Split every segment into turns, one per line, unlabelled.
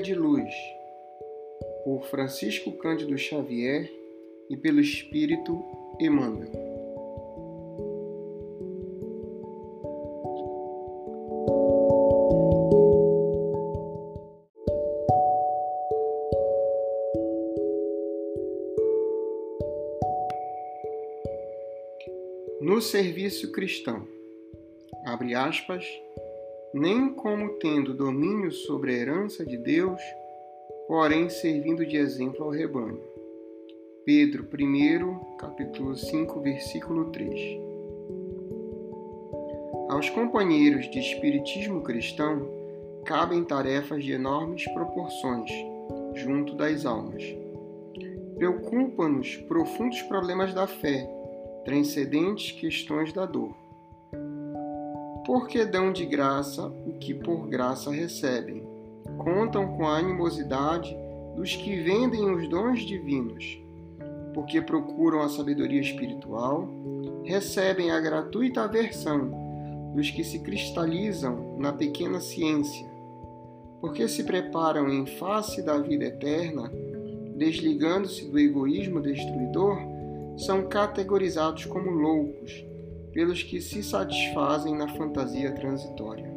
de Luz, por Francisco Cândido Xavier e pelo Espírito Emmanuel. No serviço cristão, abre aspas, nem como tendo domínio sobre a herança de Deus, porém servindo de exemplo ao rebanho. Pedro 1, capítulo 5, versículo 3. Aos companheiros de espiritismo cristão cabem tarefas de enormes proporções junto das almas. Preocupam-nos profundos problemas da fé, transcendentes questões da dor porque dão de graça o que por graça recebem. Contam com a animosidade dos que vendem os dons divinos, porque procuram a sabedoria espiritual, recebem a gratuita aversão dos que se cristalizam na pequena ciência, porque se preparam em face da vida eterna, desligando-se do egoísmo destruidor, são categorizados como loucos pelos que se satisfazem na fantasia transitória.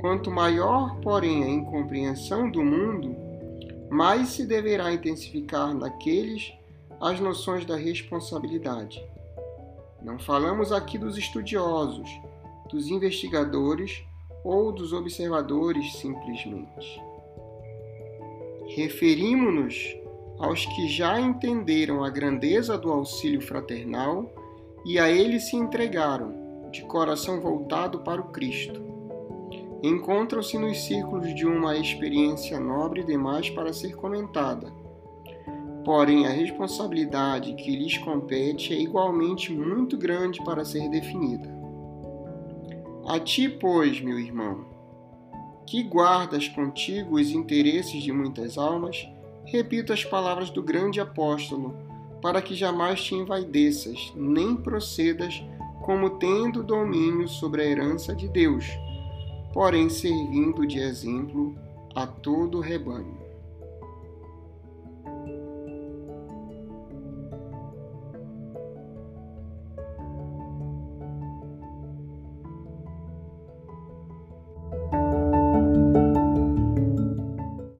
Quanto maior, porém, a incompreensão do mundo, mais se deverá intensificar naqueles as noções da responsabilidade. Não falamos aqui dos estudiosos, dos investigadores ou dos observadores simplesmente. Referimos-nos aos que já entenderam a grandeza do auxílio fraternal e a ele se entregaram, de coração voltado para o Cristo. Encontram-se nos círculos de uma experiência nobre demais para ser comentada. Porém, a responsabilidade que lhes compete é igualmente muito grande para ser definida. A ti, pois, meu irmão, que guardas contigo os interesses de muitas almas, repito as palavras do grande apóstolo para que jamais te envaideças, nem procedas como tendo domínio sobre a herança de Deus, porém servindo de exemplo a todo o rebanho.